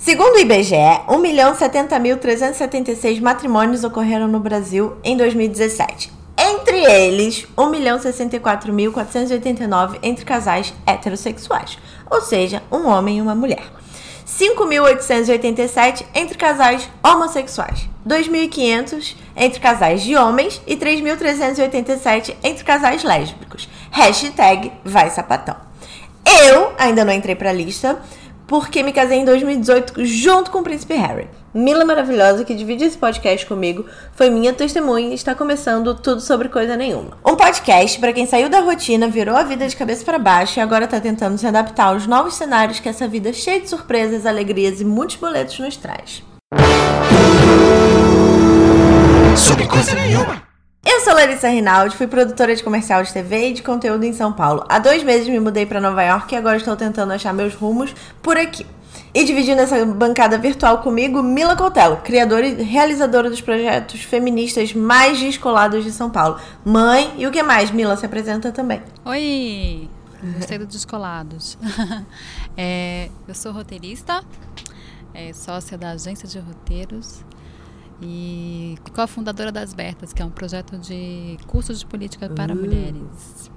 Segundo o IBGE, 1.070.376 matrimônios ocorreram no Brasil em 2017. Entre eles, 1.064.489 entre casais heterossexuais, ou seja, um homem e uma mulher. 5.887 entre casais homossexuais, 2.500 entre casais de homens e 3.387 entre casais lésbicos. Hashtag vai sapatão. Eu ainda não entrei pra lista, porque me casei em 2018 junto com o príncipe Harry. Mila maravilhosa que divide esse podcast comigo foi minha testemunha e está começando tudo sobre coisa nenhuma. Um podcast para quem saiu da rotina, virou a vida de cabeça para baixo e agora está tentando se adaptar aos novos cenários que essa vida cheia de surpresas, alegrias e muitos boletos nos traz. Sobre coisa nenhuma. Eu sou Larissa Rinaldi, fui produtora de comercial de TV e de conteúdo em São Paulo. Há dois meses me mudei para Nova York e agora estou tentando achar meus rumos por aqui. E dividindo essa bancada virtual comigo, Mila Coutelo, criadora e realizadora dos projetos feministas mais descolados de São Paulo. Mãe, e o que mais? Mila se apresenta também. Oi! Gostei do Descolados. é, eu sou roteirista, é, sócia da agência de roteiros e cofundadora das Bertas, que é um projeto de cursos de política para uh. mulheres.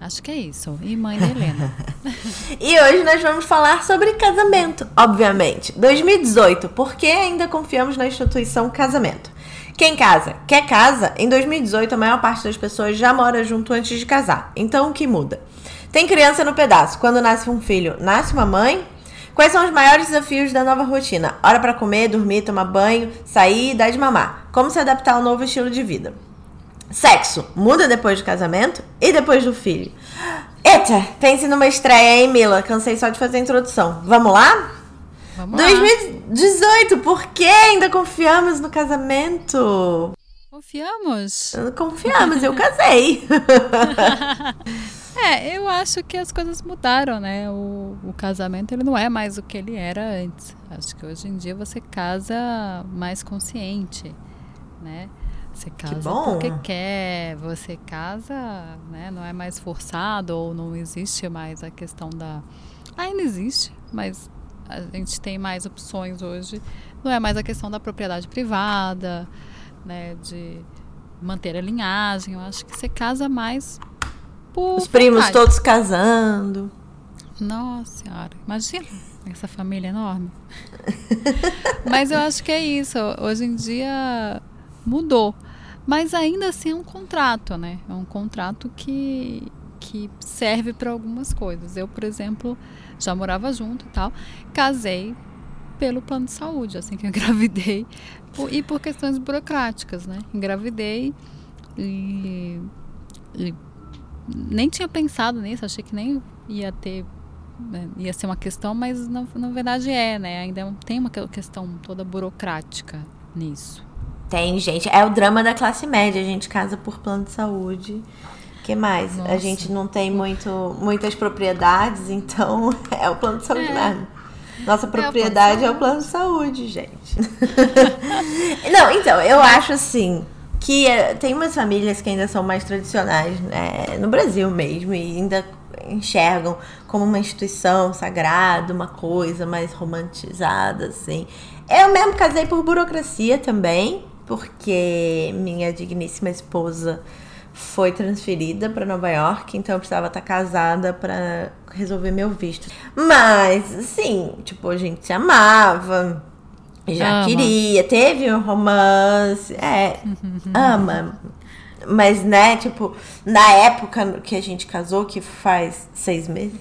Acho que é isso. E mãe da Helena. e hoje nós vamos falar sobre casamento, obviamente. 2018, por que ainda confiamos na instituição casamento? Quem casa? Quer casa? Em 2018, a maior parte das pessoas já mora junto antes de casar. Então, o que muda? Tem criança no pedaço. Quando nasce um filho, nasce uma mãe? Quais são os maiores desafios da nova rotina? Hora para comer, dormir, tomar banho, sair e dar de mamar. Como se adaptar ao novo estilo de vida? Sexo muda depois do casamento e depois do filho. Eita, pense numa estreia, hein, Mila? Cansei só de fazer a introdução. Vamos lá? Vamos 2018, lá. por que ainda confiamos no casamento? Confiamos? Confiamos, eu casei. É, eu acho que as coisas mudaram, né? O, o, casamento ele não é mais o que ele era antes. Acho que hoje em dia você casa mais consciente, né? Você casa porque quer, você casa, né? Não é mais forçado ou não existe mais a questão da. Ainda existe, mas a gente tem mais opções hoje. Não é mais a questão da propriedade privada, né? De manter a linhagem. Eu acho que você casa mais por Os primos vontade. todos casando. Nossa senhora, imagina essa família enorme. Mas eu acho que é isso. Hoje em dia mudou. Mas ainda assim é um contrato, né? É um contrato que, que serve para algumas coisas. Eu, por exemplo, já morava junto e tal. Casei pelo plano de saúde, assim que eu engravidei. E por questões burocráticas, né? Engravidei e, e nem tinha pensado nisso, achei que nem ia ter né, ia ser uma questão, mas na, na verdade é, né? Ainda tem uma questão toda burocrática nisso. Tem, gente. É o drama da classe média. A gente casa por plano de saúde. que mais? Nossa. A gente não tem muito, muitas propriedades, então é o plano de saúde é. mesmo. Nossa propriedade é o plano de saúde, é o plano de saúde gente. não, então, eu acho assim que é, tem umas famílias que ainda são mais tradicionais, né, no Brasil mesmo, e ainda enxergam como uma instituição sagrada, uma coisa mais romantizada, assim. Eu mesmo casei por burocracia também, porque minha digníssima esposa foi transferida para Nova York, então eu precisava estar casada para resolver meu visto. Mas, assim, tipo, a gente se amava, já ama. queria, teve um romance, é, ama. Mas, né, tipo, na época que a gente casou, que faz seis meses,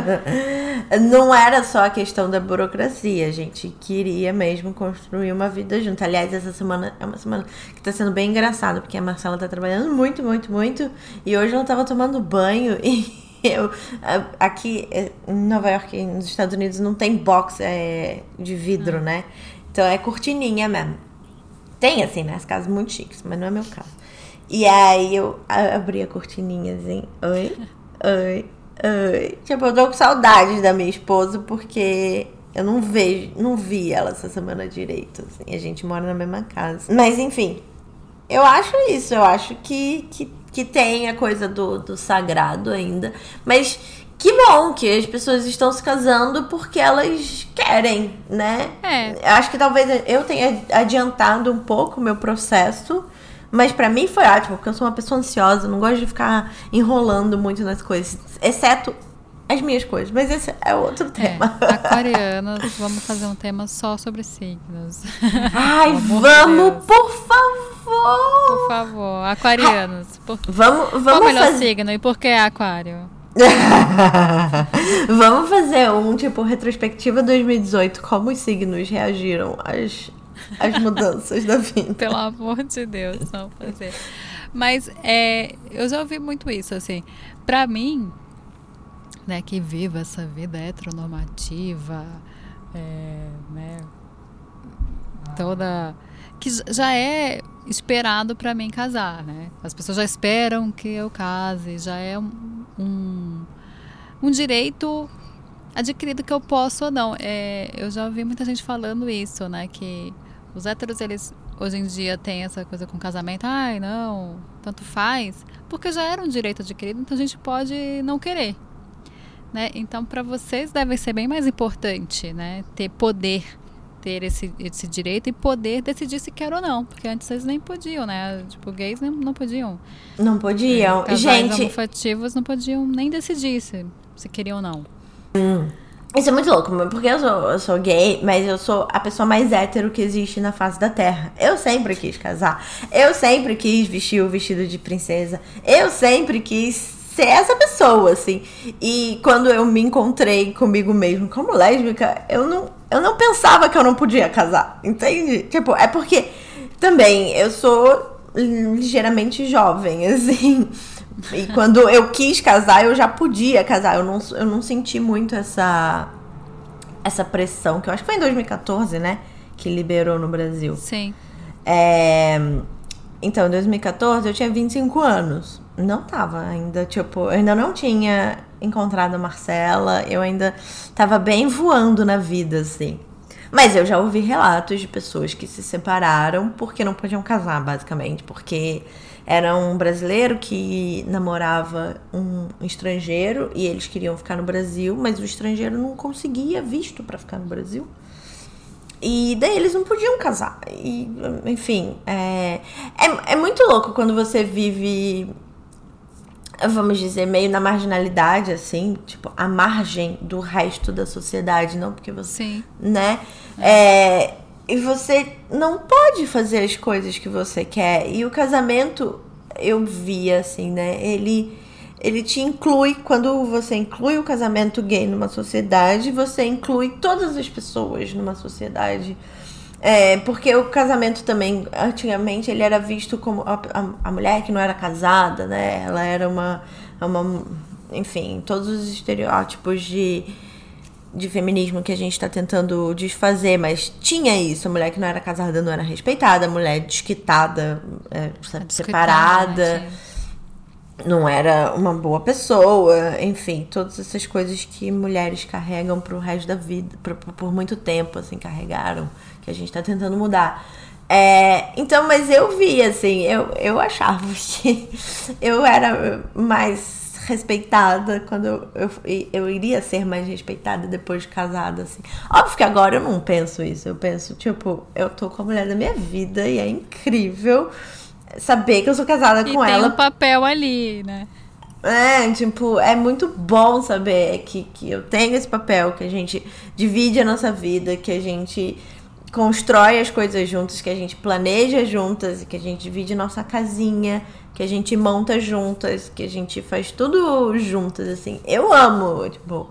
não era só a questão da burocracia. A gente queria mesmo construir uma vida junto. Aliás, essa semana é uma semana que tá sendo bem engraçada, porque a Marcela tá trabalhando muito, muito, muito. E hoje ela tava tomando banho e eu aqui eh, em Nova York, nos Estados Unidos, não tem box é, de vidro, hum. né? Então é cortininha mesmo. Tem assim, né? As casas muito chiques, mas não é meu caso. E aí eu abri a cortininha assim, oi, oi, oi. Tipo, eu tô com saudade da minha esposa porque eu não vejo, não vi ela essa semana direito, assim. A gente mora na mesma casa. Mas enfim, eu acho isso, eu acho que, que, que tem a coisa do, do sagrado ainda. Mas que bom que as pessoas estão se casando porque elas querem, né? É. Acho que talvez eu tenha adiantado um pouco o meu processo. Mas pra mim foi ótimo, porque eu sou uma pessoa ansiosa, não gosto de ficar enrolando muito nas coisas, exceto as minhas coisas. Mas esse é outro tema. É, vamos fazer um tema só sobre signos. Ai, vamos, Deus. por favor! Por favor, aquarianos. Por... Vamos, Qual o vamos melhor fazer. signo e por que aquário? Vamos fazer um tipo retrospectiva 2018, como os signos reagiram às, às mudanças da vida. Pelo amor de Deus, vamos fazer. Mas é, eu já ouvi muito isso, assim. Pra mim, né, que vivo essa vida heteronormativa, é, né, toda. que já é esperado pra mim casar, né? As pessoas já esperam que eu case, já é um, um, um direito adquirido que eu posso ou não. É, eu já ouvi muita gente falando isso, né? Que os héteros, eles hoje em dia têm essa coisa com casamento. Ai, não, tanto faz. Porque já era um direito adquirido, então a gente pode não querer. Né? Então, para vocês deve ser bem mais importante, né? Ter poder, ter esse, esse direito e poder decidir se quer ou não. Porque antes vocês nem podiam, né? Tipo, gays não, não podiam. Não podiam. Casais Gente, homoafetivos não podiam nem decidir se, se queriam ou não. isso é muito louco, porque eu sou, eu sou gay, mas eu sou a pessoa mais hétero que existe na face da Terra. Eu sempre quis casar. Eu sempre quis vestir o vestido de princesa. Eu sempre quis ser essa pessoa, assim. E quando eu me encontrei comigo mesmo como lésbica, eu não, eu não pensava que eu não podia casar, entende? Tipo, é porque também eu sou ligeiramente jovem, assim. E quando eu quis casar, eu já podia casar. Eu não, eu não senti muito essa, essa pressão, que eu acho que foi em 2014, né? Que liberou no Brasil. Sim. É, Então, em 2014, eu tinha 25 anos. Não tava ainda, tipo, eu ainda não tinha encontrado a Marcela. Eu ainda tava bem voando na vida, assim. Mas eu já ouvi relatos de pessoas que se separaram porque não podiam casar, basicamente. Porque era um brasileiro que namorava um estrangeiro e eles queriam ficar no Brasil, mas o estrangeiro não conseguia visto pra ficar no Brasil. E daí eles não podiam casar. E, enfim, é, é, é muito louco quando você vive, vamos dizer, meio na marginalidade, assim, tipo, à margem do resto da sociedade, não porque você Sim. né? É, e você não pode fazer as coisas que você quer. E o casamento, eu vi assim, né? Ele, ele te inclui, quando você inclui o casamento gay numa sociedade, você inclui todas as pessoas numa sociedade. É, porque o casamento também, antigamente, ele era visto como a, a, a mulher que não era casada, né? Ela era uma, uma. Enfim, todos os estereótipos de de feminismo que a gente tá tentando desfazer, mas tinha isso, a mulher que não era casada não era respeitada, a mulher desquitada, é, separada, Discretamente. não era uma boa pessoa, enfim, todas essas coisas que mulheres carregam pro resto da vida, por, por muito tempo, assim, carregaram, que a gente tá tentando mudar. É, então, mas eu vi, assim, eu, eu achava que eu era mais respeitada quando eu, eu, eu iria ser mais respeitada depois de casada, assim. Óbvio que agora eu não penso isso. Eu penso, tipo, eu tô com a mulher da minha vida e é incrível saber que eu sou casada E com tem ela. um papel ali, né? É, tipo, é muito bom saber que, que eu tenho esse papel, que a gente divide a nossa vida, que a gente constrói as coisas juntas, que a gente planeja juntas, que a gente divide nossa casinha, que a gente monta juntas, que a gente faz tudo juntas, assim. Eu amo, tipo.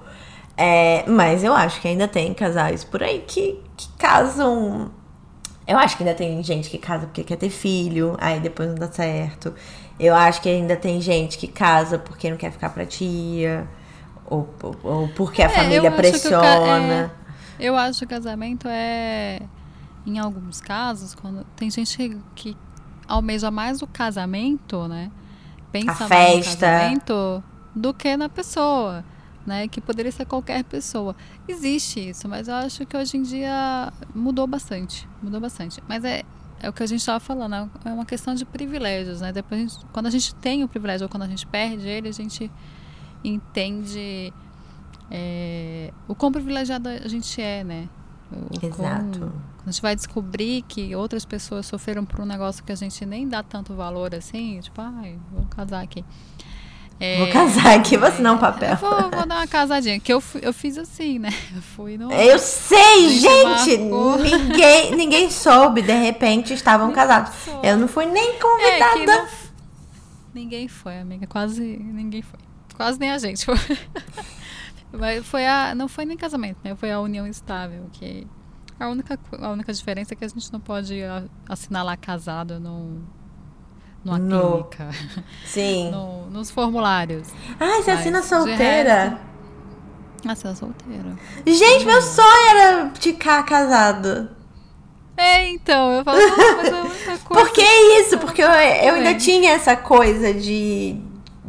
É, mas eu acho que ainda tem casais por aí que, que casam. Eu acho que ainda tem gente que casa porque quer ter filho, aí depois não dá certo. Eu acho que ainda tem gente que casa porque não quer ficar pra tia, ou, ou, ou porque a É, família ca- pressiona. É, eu acho que o casamento é, em alguns casos, quando tem gente que, almeja mais o casamento, né? Pensa A mais no casamento do que na pessoa, né? Que poderia ser qualquer pessoa. Existe isso, mas eu acho que hoje em dia mudou bastante, mudou bastante. Mas é é o que a gente estava falando, é uma questão de privilégios, né? Depois, a gente- quando a gente tem o privilégio ou quando a gente perde ele, a gente entende é, o quão privilegiado a gente é, né? O Exato. Quão, a gente vai descobrir que outras pessoas sofreram por um negócio que a gente nem dá tanto valor assim, tipo, ai, vou casar aqui. É, vou casar aqui, vou assinar um papel. Vou, vou, dar uma casadinha. Que eu, eu fiz assim, né? Eu fui no. Eu sei, gente! Ninguém, ninguém soube, de repente estavam ninguém casados. Soube. Eu não fui nem convidada. É, não, ninguém foi, amiga. Quase ninguém foi. Quase nem a gente foi. Mas foi a. Não foi nem casamento, né? Foi a união estável. Que a única, a única diferença é que a gente não pode assinar lá casado no numa no... clínica. Sim. No, nos formulários. Ah, você assina solteira? Assina solteira. Gente, meu sonho era ficar casado. É, então, eu falo, mas é muita coisa. Por que isso? Porque eu, eu ainda tinha essa coisa de,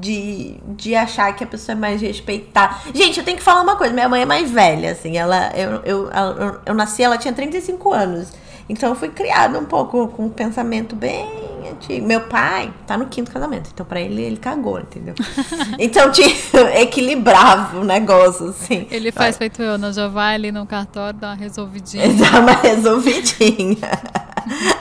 de, de achar que a pessoa é mais respeitada. Gente, eu tenho que falar uma coisa: minha mãe é mais velha, assim. Ela, eu, eu, eu, eu nasci, ela tinha 35 anos. Então eu fui criada um pouco com um pensamento bem antigo. Meu pai tá no quinto casamento, então para ele ele cagou, entendeu? então tinha equilibrava o negócio, assim. Ele faz feito eu, não já vai ali no cartório, dá uma resolvidinha. Dá uma resolvidinha.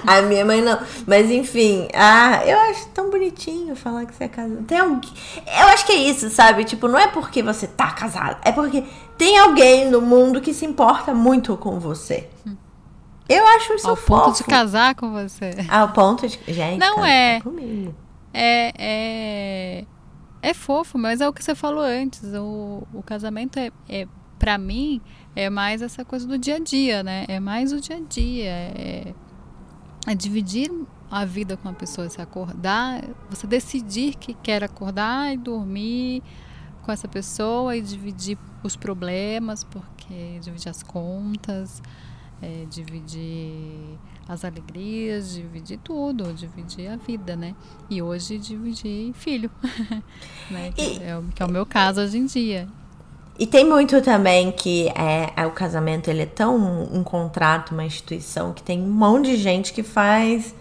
A minha mãe não. Mas enfim, ah, eu acho tão bonitinho falar que você é casado. Tem alguém. Eu acho que é isso, sabe? Tipo, não é porque você tá casado, é porque tem alguém no mundo que se importa muito com você. Hum. Eu acho isso Ao fofo. ponto de casar com você. Ao ponto de. Gente, não é. Comigo. É, é. É fofo, mas é o que você falou antes. O, o casamento é, é para mim, é mais essa coisa do dia a dia, né? É mais o dia a dia. É, é dividir a vida com uma pessoa, se acordar, você decidir que quer acordar e dormir com essa pessoa e dividir os problemas, porque dividir as contas é, dividir as alegrias, dividir tudo, dividir a vida, né? E hoje dividir filho, né? Que, e, é, o, que é o meu caso hoje em dia. E tem muito também que é, é, o casamento ele é tão um contrato, uma instituição que tem um monte de gente que faz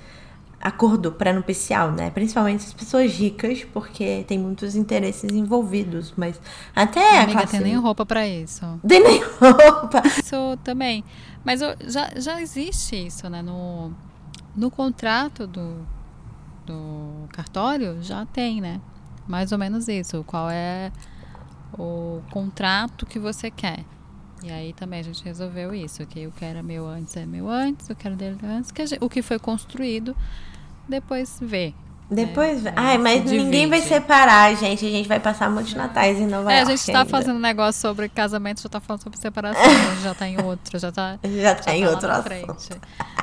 acordo pré-nupcial, né? Principalmente as pessoas ricas, porque tem muitos interesses envolvidos, mas até a, amiga, classe... tem nem roupa para isso. Tem nem roupa. Isso também. Mas já, já existe isso, né? No, no contrato do, do cartório já tem, né? Mais ou menos isso. Qual é o contrato que você quer. E aí também a gente resolveu isso, que o que era meu antes é meu antes, o que era dele antes, que gente, o que foi construído, depois vê. Depois, é, ai, mas ninguém vai separar, gente. A gente vai passar muitos natais em Nova é, York. A gente tá ainda. fazendo um negócio sobre casamento, já tá falando sobre separação. a gente já tá em outro, já tá. Já tá já em tá outro assunto. frente.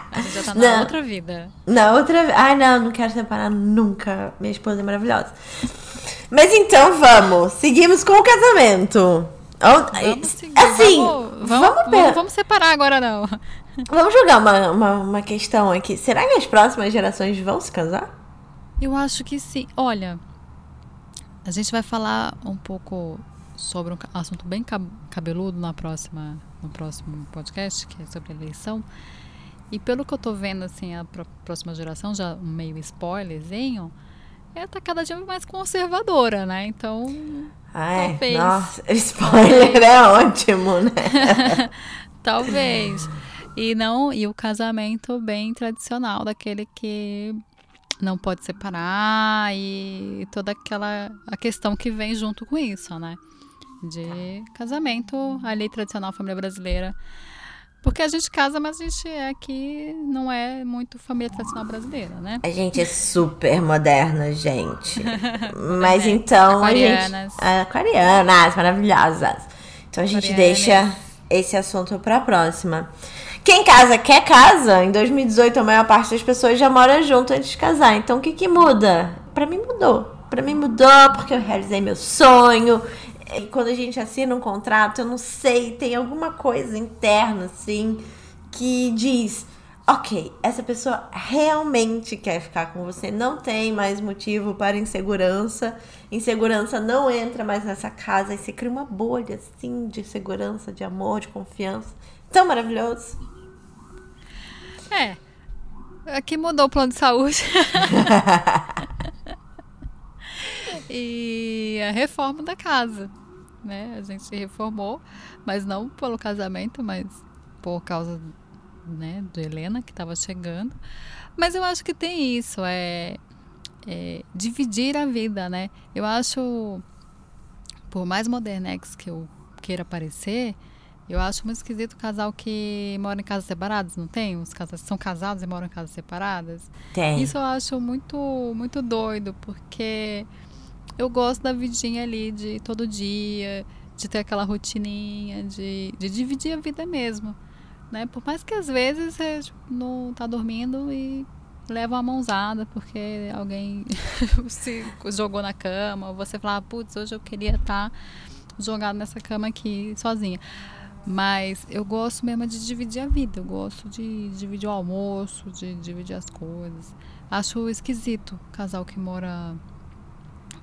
A gente já tá na não, outra vida. Na outra. Ai, não, não quero separar nunca. Minha esposa é maravilhosa. Mas então vamos. Seguimos com o casamento. Vamos seguir. Assim, vamos, vamos, vamos, vamos separar agora, não. Vamos jogar uma, uma, uma questão aqui. Será que as próximas gerações vão se casar? Eu acho que sim. Olha, a gente vai falar um pouco sobre um assunto bem cabeludo na próxima, no próximo podcast, que é sobre eleição. E pelo que eu tô vendo, assim, a próxima geração, já um meio spoilerzinho, é tá cada dia mais conservadora, né? Então. Ai, talvez, nossa, spoiler é ótimo, né? talvez. E não, e o casamento bem tradicional, daquele que não pode separar e toda aquela a questão que vem junto com isso, né? De casamento, a lei tradicional família brasileira. Porque a gente casa, mas a gente é aqui não é muito família tradicional brasileira, né? A gente é super moderna, gente. mas é, então aquarianas. a gente aquarianas maravilhosas. Então a gente deixa esse assunto para a próxima. Quem casa quer casa. Em 2018, a maior parte das pessoas já mora junto antes de casar. Então, o que, que muda? Para mim, mudou. Para mim, mudou porque eu realizei meu sonho. E quando a gente assina um contrato, eu não sei, tem alguma coisa interna, assim, que diz: ok, essa pessoa realmente quer ficar com você, não tem mais motivo para insegurança. Insegurança não entra mais nessa casa e você cria uma bolha, assim, de segurança, de amor, de confiança. Tão maravilhoso. É. Aqui mudou o plano de saúde. e a reforma da casa, né? A gente reformou, mas não pelo casamento, mas por causa né, do Helena que estava chegando. Mas eu acho que tem isso, é, é, dividir a vida, né? Eu acho, por mais modernex que eu queira parecer, eu acho muito esquisito o casal que mora em casas separadas, não tem? Os casais são casados e moram em casas separadas. Tem. Isso eu acho muito, muito doido, porque eu gosto da vidinha ali de todo dia, de ter aquela rotininha, de, de dividir a vida mesmo. Né? Por mais que às vezes você tipo, não tá dormindo e leva uma mãozada porque alguém se jogou na cama, ou você fala, putz, hoje eu queria estar tá jogado nessa cama aqui sozinha. Mas eu gosto mesmo de dividir a vida, eu gosto de dividir o almoço, de dividir as coisas. Acho esquisito casal que mora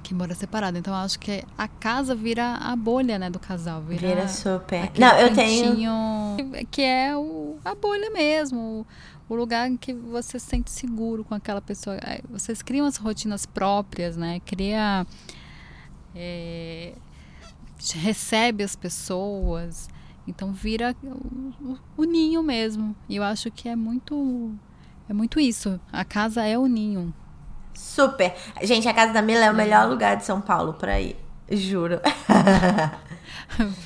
que mora separado. Então acho que a casa vira a bolha, né, do casal. Vira, vira super. Não, eu tenho que é o, a bolha mesmo, o lugar em que você se sente seguro com aquela pessoa. Vocês criam as rotinas próprias, né? Cria é, recebe as pessoas. Então vira o, o, ninho mesmo. E eu acho que é muito é muito isso. A casa é o ninho. Super. Gente, a casa da Mila é o melhor lugar de São Paulo para ir. Juro.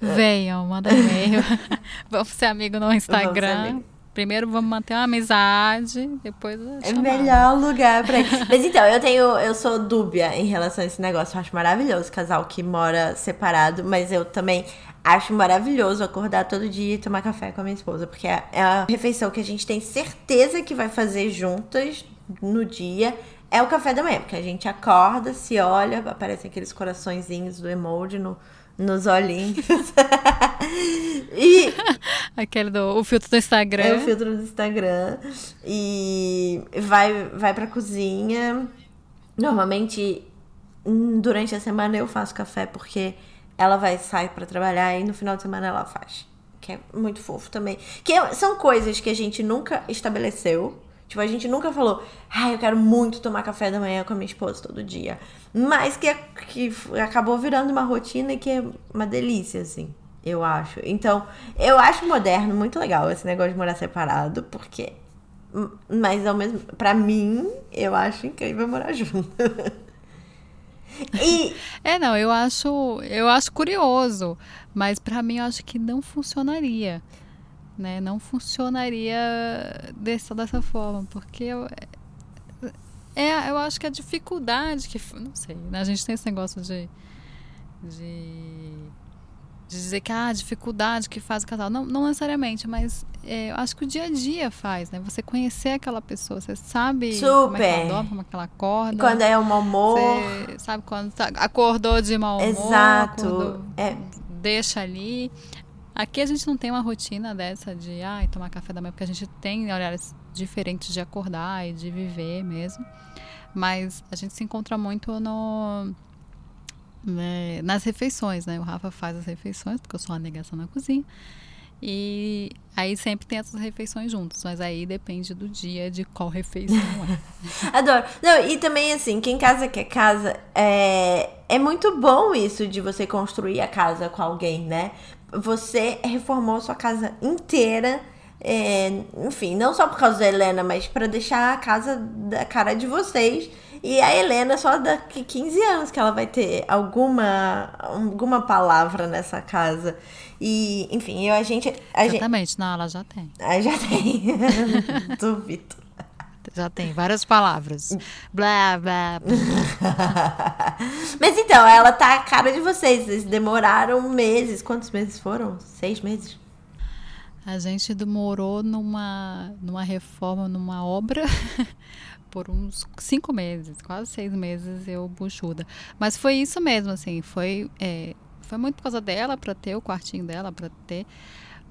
Venham, manda e-mail. vamos ser amigo no Instagram. Primeiro vamos manter uma amizade, depois É o melhor lugar pra ir. Mas então, eu tenho, eu sou dúbia em relação a esse negócio. Eu acho maravilhoso casal que mora separado, mas eu também acho maravilhoso acordar todo dia e tomar café com a minha esposa, porque é, é a refeição que a gente tem certeza que vai fazer juntas no dia. É o café da manhã, porque a gente acorda, se olha, aparecem aqueles coraçõezinhos do emoji no, nos olhinhos. e aquele do o filtro do Instagram. É o filtro do Instagram e vai vai para cozinha. Normalmente hum, durante a semana eu faço café porque ela vai sair para trabalhar e no final de semana ela faz. Que é muito fofo também. Que é, são coisas que a gente nunca estabeleceu. Tipo, a gente nunca falou, ah, eu quero muito tomar café da manhã com a minha esposa todo dia. Mas que, que acabou virando uma rotina e que é uma delícia, assim, eu acho. Então, eu acho moderno muito legal esse negócio de morar separado, porque. Mas ao mesmo. Pra mim, eu acho incrível morar junto. E... É, não, eu acho, eu acho curioso, mas para mim eu acho que não funcionaria, né? Não funcionaria dessa, dessa forma, porque eu, é, eu acho que a dificuldade que. Não sei, né? A gente tem esse negócio de. de, de dizer que ah, a dificuldade que faz o casal. Não, não necessariamente, mas é, eu acho que o dia a dia faz, né? Você conhecer aquela pessoa, você sabe Super. como é que ela dorme, como é que ela acorda. Quando é um mau humor. Você sabe quando tá, acordou de mau humor. Exato. É. Deixa ali. Aqui a gente não tem uma rotina dessa de ah, tomar café da manhã, porque a gente tem horários diferentes de acordar e de viver mesmo. Mas a gente se encontra muito no, né, nas refeições, né? O Rafa faz as refeições, porque eu sou uma negação na cozinha. E aí sempre tem essas refeições juntos, mas aí depende do dia de qual refeição é. Adoro. Não, e também assim, quem casa quer casa, é, é muito bom isso de você construir a casa com alguém, né? Você reformou sua casa inteira é, enfim, não só por causa da Helena, mas para deixar a casa da cara de vocês. E a Helena, só daqui 15 anos que ela vai ter alguma, alguma palavra nessa casa. E, enfim, eu, a gente. A Exatamente, gente... não, ela já tem. Ah, já tem. Duvido. Já tem várias palavras. blá, blá, blá. Mas então, ela tá a cara de vocês. Vocês demoraram meses. Quantos meses foram? Seis meses? A gente demorou numa, numa reforma, numa obra, por uns cinco meses, quase seis meses eu buchuda. Mas foi isso mesmo, assim, foi, é, foi muito por causa dela, para ter o quartinho dela, para ter.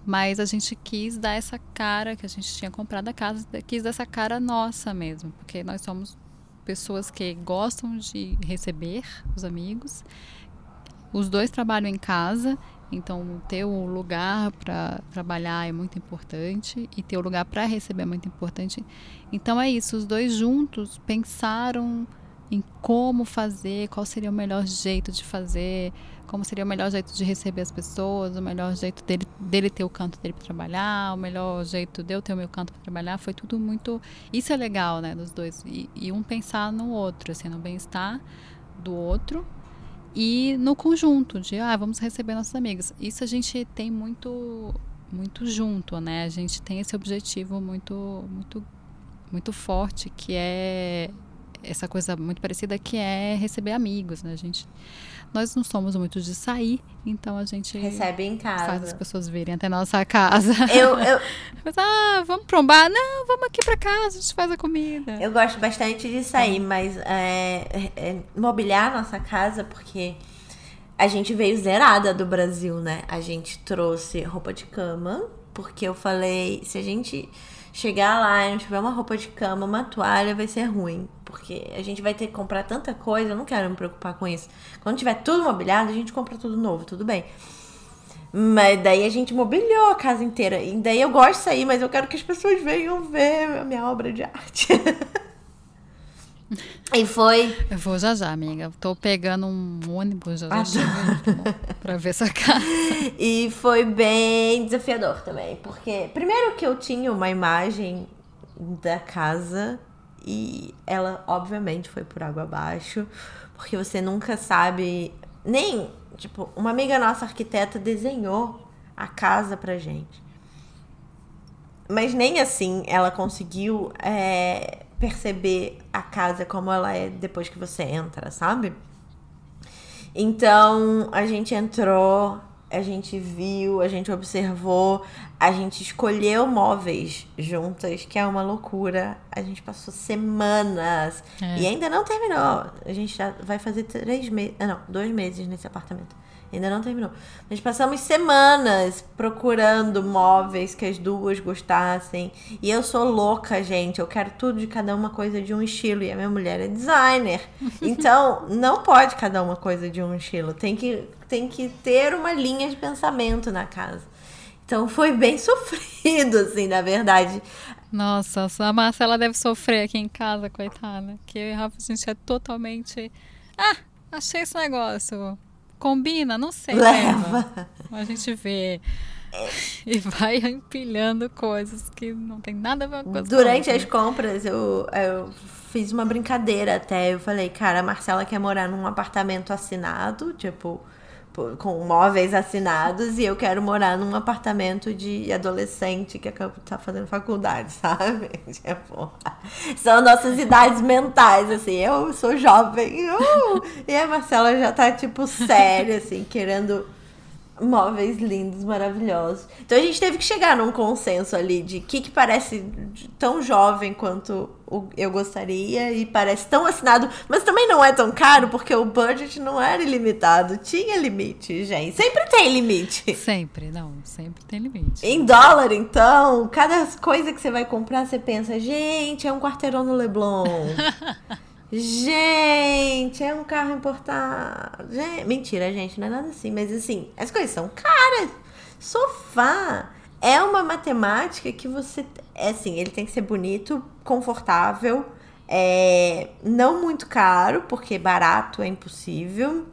Mas a gente quis dar essa cara que a gente tinha comprado a casa, quis dar essa cara nossa mesmo, porque nós somos pessoas que gostam de receber os amigos. Os dois trabalham em casa então, ter o lugar para trabalhar é muito importante e ter o lugar para receber é muito importante. Então, é isso. Os dois juntos pensaram em como fazer, qual seria o melhor jeito de fazer, como seria o melhor jeito de receber as pessoas, o melhor jeito dele, dele ter o canto dele para trabalhar, o melhor jeito de eu ter o meu canto para trabalhar. Foi tudo muito. Isso é legal, né, dos dois. E, e um pensar no outro, assim, no bem-estar do outro e no conjunto, de, ah, vamos receber nossos amigos. Isso a gente tem muito muito junto, né? A gente tem esse objetivo muito muito muito forte que é essa coisa muito parecida que é receber amigos, né? A gente nós não somos muito de sair, então a gente recebe em casa. Faz as pessoas virem até nossa casa. Eu, eu... Mas, ah, vamos pra um bar? Não, vamos aqui pra casa, a gente faz a comida. Eu gosto bastante de sair, mas é, é, mobiliar nossa casa, porque a gente veio zerada do Brasil, né? A gente trouxe roupa de cama, porque eu falei, se a gente chegar lá e não tiver uma roupa de cama, uma toalha, vai ser ruim. Porque a gente vai ter que comprar tanta coisa, eu não quero me preocupar com isso. Quando tiver tudo mobiliado, a gente compra tudo novo, tudo bem. Mas daí a gente mobiliou a casa inteira. E daí eu gosto de sair, mas eu quero que as pessoas venham ver a minha obra de arte. e foi. Eu vou já já, amiga. Tô pegando um ônibus já já ah, pra ver essa casa. E foi bem desafiador também. Porque, primeiro, que eu tinha uma imagem da casa e ela, obviamente, foi por água abaixo, porque você nunca sabe. Nem, tipo, uma amiga nossa arquiteta desenhou a casa pra gente. Mas nem assim ela conseguiu é, perceber a casa como ela é depois que você entra, sabe? Então a gente entrou a gente viu, a gente observou, a gente escolheu móveis juntas, que é uma loucura. A gente passou semanas é. e ainda não terminou. A gente já vai fazer três meses, ah, não, dois meses nesse apartamento. Ainda não terminou. Nós passamos semanas procurando móveis que as duas gostassem. E eu sou louca, gente. Eu quero tudo de cada uma coisa de um estilo. E a minha mulher é designer. Então, não pode cada uma coisa de um estilo. Tem que, tem que ter uma linha de pensamento na casa. Então foi bem sofrido, assim, na verdade. Nossa, a Marcela deve sofrer aqui em casa, coitada. Que a gente é totalmente. Ah, achei esse negócio Combina? Não sei. Leva. A gente vê. E vai empilhando coisas que não tem nada a ver com as Durante as compras, eu, eu fiz uma brincadeira até. Eu falei, cara, a Marcela quer morar num apartamento assinado, tipo, com móveis assinados e eu quero morar num apartamento de adolescente que tá fazendo faculdade, sabe? Tipo, são nossas idades mentais, assim. Eu sou jovem uh, e a Marcela já tá, tipo, séria, assim, querendo móveis lindos, maravilhosos. Então a gente teve que chegar num consenso ali de que que parece tão jovem quanto eu gostaria e parece tão assinado, mas também não é tão caro porque o budget não era ilimitado, tinha limite, gente. Sempre tem limite. Sempre, não, sempre tem limite. Em dólar, então, cada coisa que você vai comprar, você pensa, gente, é um quarteirão no Leblon. Gente, é um carro importado. Gente, mentira, gente, não é nada assim. Mas assim, as coisas são caras. Sofá é uma matemática que você. É assim, ele tem que ser bonito, confortável, é, não muito caro, porque barato é impossível.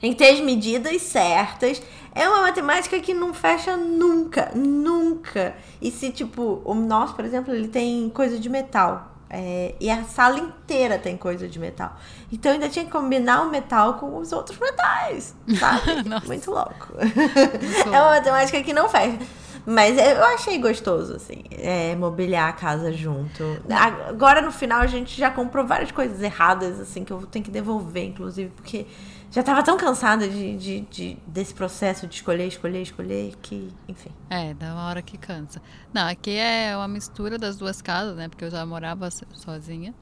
Tem que ter as medidas certas. É uma matemática que não fecha nunca, nunca. E se, tipo, o nosso, por exemplo, ele tem coisa de metal. É, e a sala inteira tem coisa de metal. Então ainda tinha que combinar o metal com os outros metais, sabe? Muito louco. é uma matemática que não fecha. Mas eu achei gostoso, assim, é, mobiliar a casa junto. Agora no final a gente já comprou várias coisas erradas, assim, que eu tenho que devolver, inclusive, porque já tava tão cansada de, de, de, desse processo de escolher, escolher, escolher, que, enfim. É, dá uma hora que cansa. Não, aqui é uma mistura das duas casas, né? Porque eu já morava sozinha.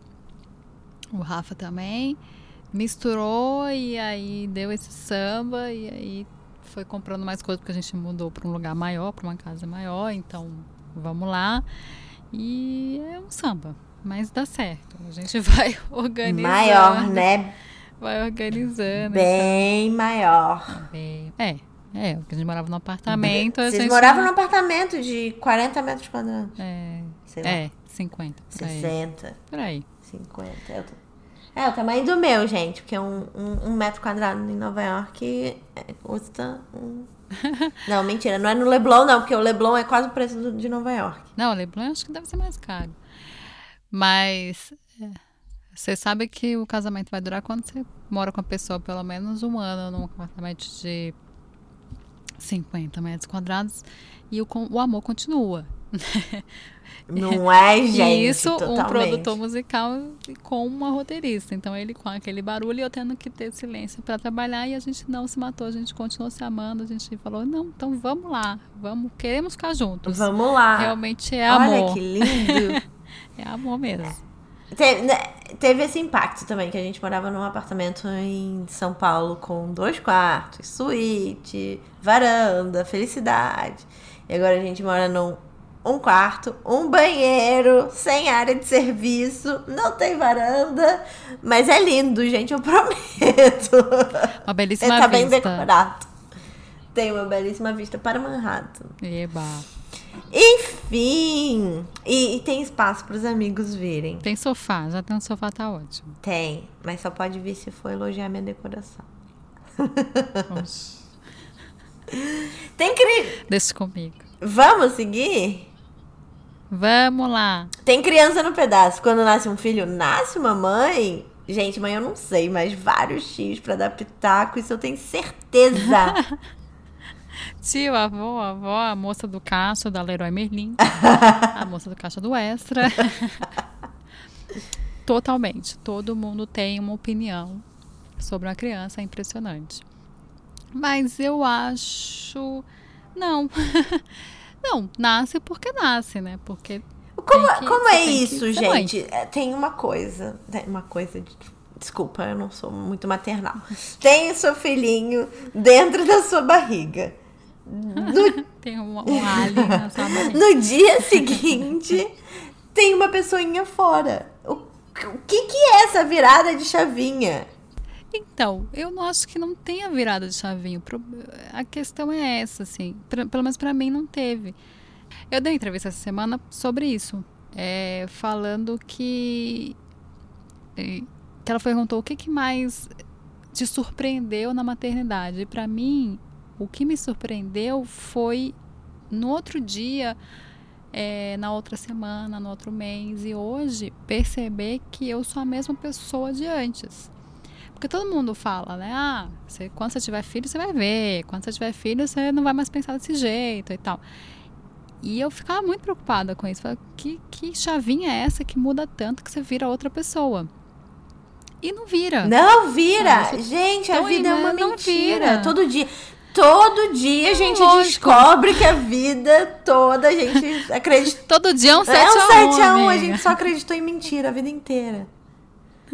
O Rafa também misturou e aí deu esse samba e aí foi comprando mais coisas porque a gente mudou para um lugar maior, para uma casa maior, então vamos lá. E é um samba, mas dá certo. A gente vai organizando. Maior, né? Vai organizando. Bem então. maior. Bem, é, é, porque a gente morava num apartamento. Vocês gente... moravam num apartamento de 40 metros quadrados? É, Sei lá. é 50. 60. Por aí. 50. Eu tô... É, o tamanho do meu, gente, porque um, um, um metro quadrado em Nova York é, custa um. Não, mentira, não é no Leblon, não, porque o Leblon é quase o preço do, de Nova York. Não, o Leblon acho que deve ser mais caro. Mas é, você sabe que o casamento vai durar quando você mora com a pessoa pelo menos um ano num apartamento de 50 metros quadrados e o, o amor continua. Não é, gente? Isso, totalmente. um produtor musical com uma roteirista. Então, ele com aquele barulho e eu tendo que ter silêncio para trabalhar e a gente não se matou, a gente continuou se amando. A gente falou: não, então vamos lá, vamos, queremos ficar juntos. Vamos lá. Realmente é amor. Olha que lindo. é amor mesmo. Teve, né, teve esse impacto também, que a gente morava num apartamento em São Paulo com dois quartos, suíte, varanda, felicidade. E agora a gente mora num um quarto, um banheiro, sem área de serviço, não tem varanda, mas é lindo, gente, eu prometo. Uma belíssima tá vista. bem decorado. Tem uma belíssima vista para Manhattan. Eba. Enfim, e, e tem espaço para os amigos virem. Tem sofá, já tem um sofá, tá ótimo. Tem, mas só pode vir se for elogiar minha decoração. Oxe. Tem cri... Deixa comigo. Vamos seguir? Vamos lá. Tem criança no pedaço. Quando nasce um filho, nasce uma mãe. Gente, mãe, eu não sei, mas vários tios pra dar pitaco, isso eu tenho certeza. Tio, avô, avó, a moça do caixa da Leroy Merlin, a moça do caixa do Extra. Totalmente. Todo mundo tem uma opinião sobre uma criança, é impressionante. Mas eu acho. Não. Não, nasce porque nasce, né? Porque. Como, que- como é que isso, mãe. gente? É, Tem uma coisa. Tem uma coisa de. Desculpa, eu não sou muito maternal. Tem o seu filhinho dentro da sua barriga. No, Tem um, um alien na sua no dia seguinte, tem uma pessoinha fora. O, o que, que é essa virada de chavinha? Então, eu não acho que não tenha virada de chavinho. A questão é essa, assim. Pra- pelo menos pra mim não teve. Eu dei entrevista essa semana sobre isso. é, falando que. eh, Que ela perguntou o que, que mais te surpreendeu na maternidade. E pra mim, o que me surpreendeu foi no outro dia, é, na outra semana, no outro mês e hoje, perceber que eu sou a mesma pessoa de antes. Porque todo mundo fala, né? Ah, você, quando você tiver filho, você vai ver. Quando você tiver filho, você não vai mais pensar desse jeito e tal. E eu ficava muito preocupada com isso. Falei, que, que chavinha é essa que muda tanto que você vira outra pessoa? E não vira. Não vira! Isso- Gente, a vida é uma não mentira. vira. Todo dia. Todo dia a gente lógico. descobre que a vida toda a gente acredita. Todo dia é um 7 É um a 7 a 1, a amiga. gente só acreditou em mentira a vida inteira.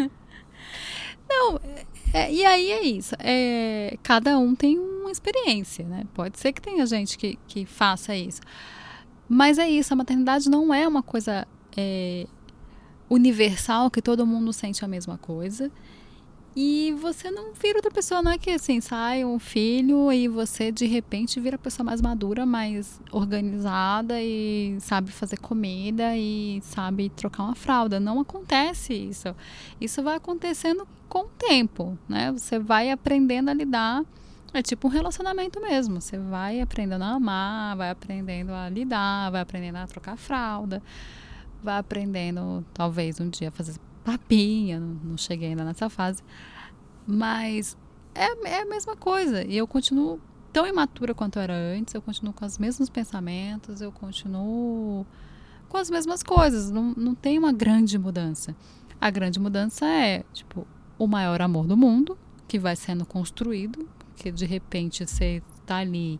Não, é, e aí é isso. É, cada um tem uma experiência, né? Pode ser que tenha gente que, que faça isso. Mas é isso, a maternidade não é uma coisa é, universal, que todo mundo sente a mesma coisa. E você não vira outra pessoa, não é que assim, sai um filho e você de repente vira a pessoa mais madura, mais organizada e sabe fazer comida e sabe trocar uma fralda. Não acontece isso. Isso vai acontecendo com o tempo, né? Você vai aprendendo a lidar. É tipo um relacionamento mesmo. Você vai aprendendo a amar, vai aprendendo a lidar, vai aprendendo a trocar fralda, vai aprendendo, talvez, um dia fazer papinha. Não, cheguei ainda nessa fase. Mas é, é a mesma coisa. E eu continuo tão imatura quanto era antes, eu continuo com os mesmos pensamentos, eu continuo com as mesmas coisas. Não, não tem uma grande mudança. A grande mudança é, tipo, o maior amor do mundo, que vai sendo construído, que de repente você tá ali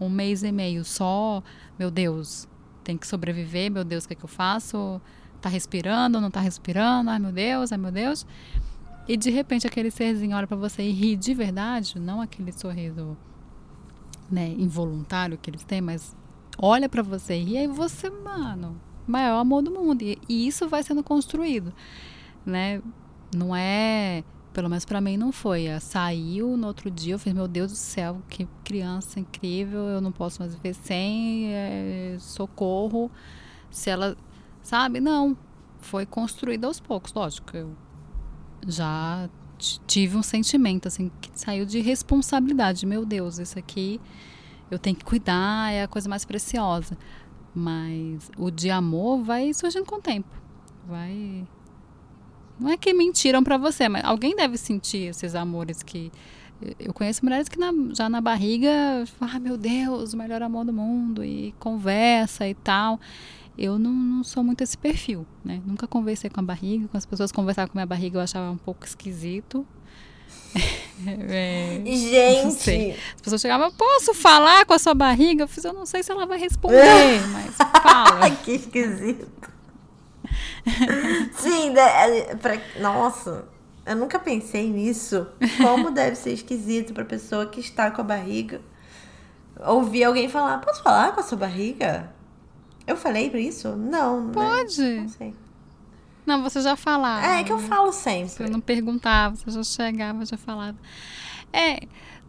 um mês e meio só, meu Deus, tem que sobreviver, meu Deus, o que, é que eu faço? Tá respirando, não tá respirando? Ai meu Deus, ai meu Deus. E de repente aquele serzinho olha pra você e ri de verdade, não aquele sorriso né, involuntário que eles têm, mas olha pra você e aí você, mano, maior amor do mundo. E, e isso vai sendo construído, né? Não é, pelo menos pra mim não foi. É, Saiu no outro dia, eu fiz, meu Deus do céu, que criança incrível, eu não posso mais viver sem, é, socorro. Se ela, sabe? Não, foi construído aos poucos, lógico. Eu já tive um sentimento assim que saiu de responsabilidade. Meu Deus, isso aqui eu tenho que cuidar, é a coisa mais preciosa. Mas o de amor vai surgindo com o tempo. Vai não é que mentiram para você, mas alguém deve sentir esses amores que eu conheço mulheres que na, já na barriga, ah, meu Deus, o melhor amor do mundo e conversa e tal. Eu não, não, sou muito esse perfil, né? Nunca conversei com a barriga. Com as pessoas conversavam com a minha barriga, eu achava um pouco esquisito. é, Gente! As pessoas chegavam, posso falar com a sua barriga? Eu fiz, eu não sei se ela vai responder, mas fala. que esquisito. Sim, né, pra, nossa, eu nunca pensei nisso. Como deve ser esquisito pra pessoa que está com a barriga ouvir alguém falar: Posso falar com a sua barriga? Eu falei pra isso? Não. Né? Pode. Né? Não sei. Não, você já falava. É, é que eu falo sempre. Você não perguntava, você já chegava, já falava. É,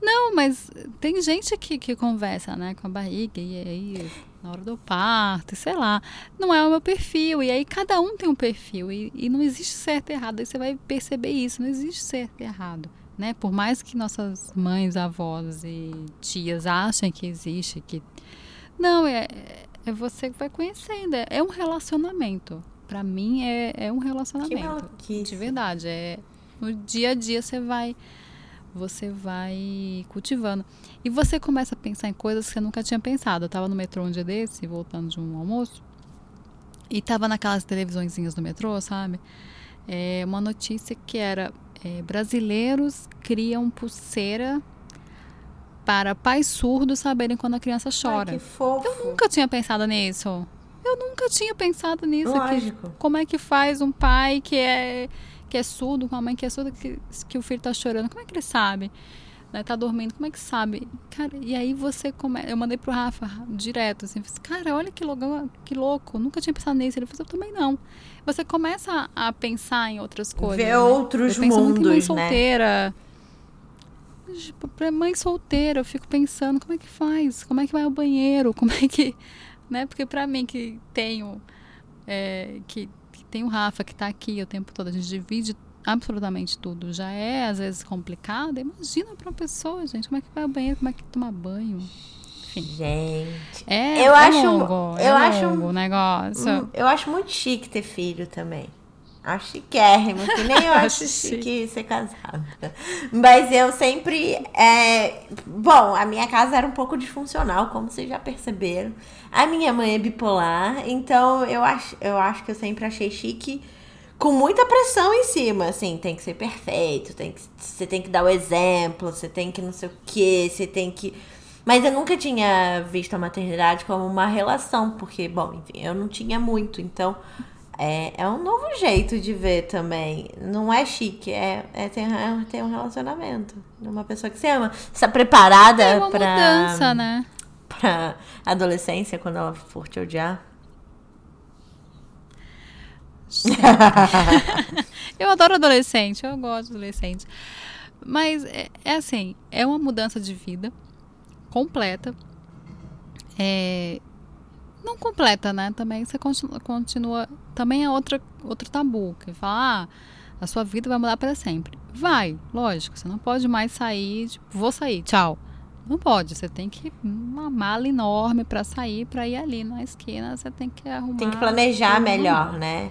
não, mas tem gente que, que conversa, né, com a barriga e aí na hora do parto, sei lá. Não é o meu perfil. E aí cada um tem um perfil e, e não existe certo e errado. Aí você vai perceber isso, não existe certo e errado. Né? Por mais que nossas mães, avós e tias achem que existe, que não é é você que vai conhecendo. É, é um relacionamento. Para mim é, é um relacionamento. Que de verdade. É, no dia a dia você vai você vai cultivando. E você começa a pensar em coisas que você nunca tinha pensado. Eu estava no metrô um dia desse, voltando de um almoço, e estava naquelas televisõezinhas do metrô, sabe? É, uma notícia que era é, brasileiros criam pulseira para pais surdos saberem quando a criança chora. Ai, que fofo. Eu nunca tinha pensado nisso. Eu nunca tinha pensado nisso. Lógico. Que, como é que faz um pai que é que é surdo, com a mãe que é surda, que, que o filho tá chorando? Como é que ele sabe? Né, tá dormindo, como é que sabe? Cara, e aí você começa. Eu mandei pro Rafa direto, assim, fiz, cara, olha que louco, que louco, nunca tinha pensado nisso. Ele falou, eu também não. Você começa a pensar em outras coisas. Ver né? outros eu mundos, muito em mãe né? solteira. Né? Pra mãe solteira, eu fico pensando, como é que faz? Como é que vai ao banheiro? Como é que. Né? Porque pra mim que tenho. É, que, que tem o Rafa que tá aqui o tempo todo, a gente divide absolutamente tudo. Já é, às vezes, complicado. Imagina pra uma pessoa, gente, como é que vai ao banheiro, como é que toma banho. Gente. É, eu é acho, longo, eu é acho longo o negócio. Eu acho muito chique ter filho também. Acho chiquérrimo, que nem eu acho chique ser casada. Mas eu sempre. É... Bom, a minha casa era um pouco disfuncional, como vocês já perceberam. A minha mãe é bipolar, então eu acho, eu acho que eu sempre achei chique com muita pressão em cima, assim, tem que ser perfeito, tem que, você tem que dar o exemplo, você tem que não sei o que, você tem que. Mas eu nunca tinha visto a maternidade como uma relação, porque, bom, enfim, eu não tinha muito, então é, é um novo jeito de ver também. Não é chique, é, é, ter, é ter um relacionamento. Uma pessoa que você ama. Está preparada é uma pra. Mudança, né? Pra adolescência, quando ela for te odiar? eu adoro adolescente, eu gosto de adolescente. Mas é, é assim, é uma mudança de vida completa. É, não completa, né? Também você continua, continua também é outra, outro tabu, que fala, ah, a sua vida vai mudar para sempre. Vai, lógico, você não pode mais sair, tipo, vou sair, tchau. Não pode, você tem que uma mala enorme para sair, para ir ali na esquina, você tem que arrumar. Tem que planejar melhor, né?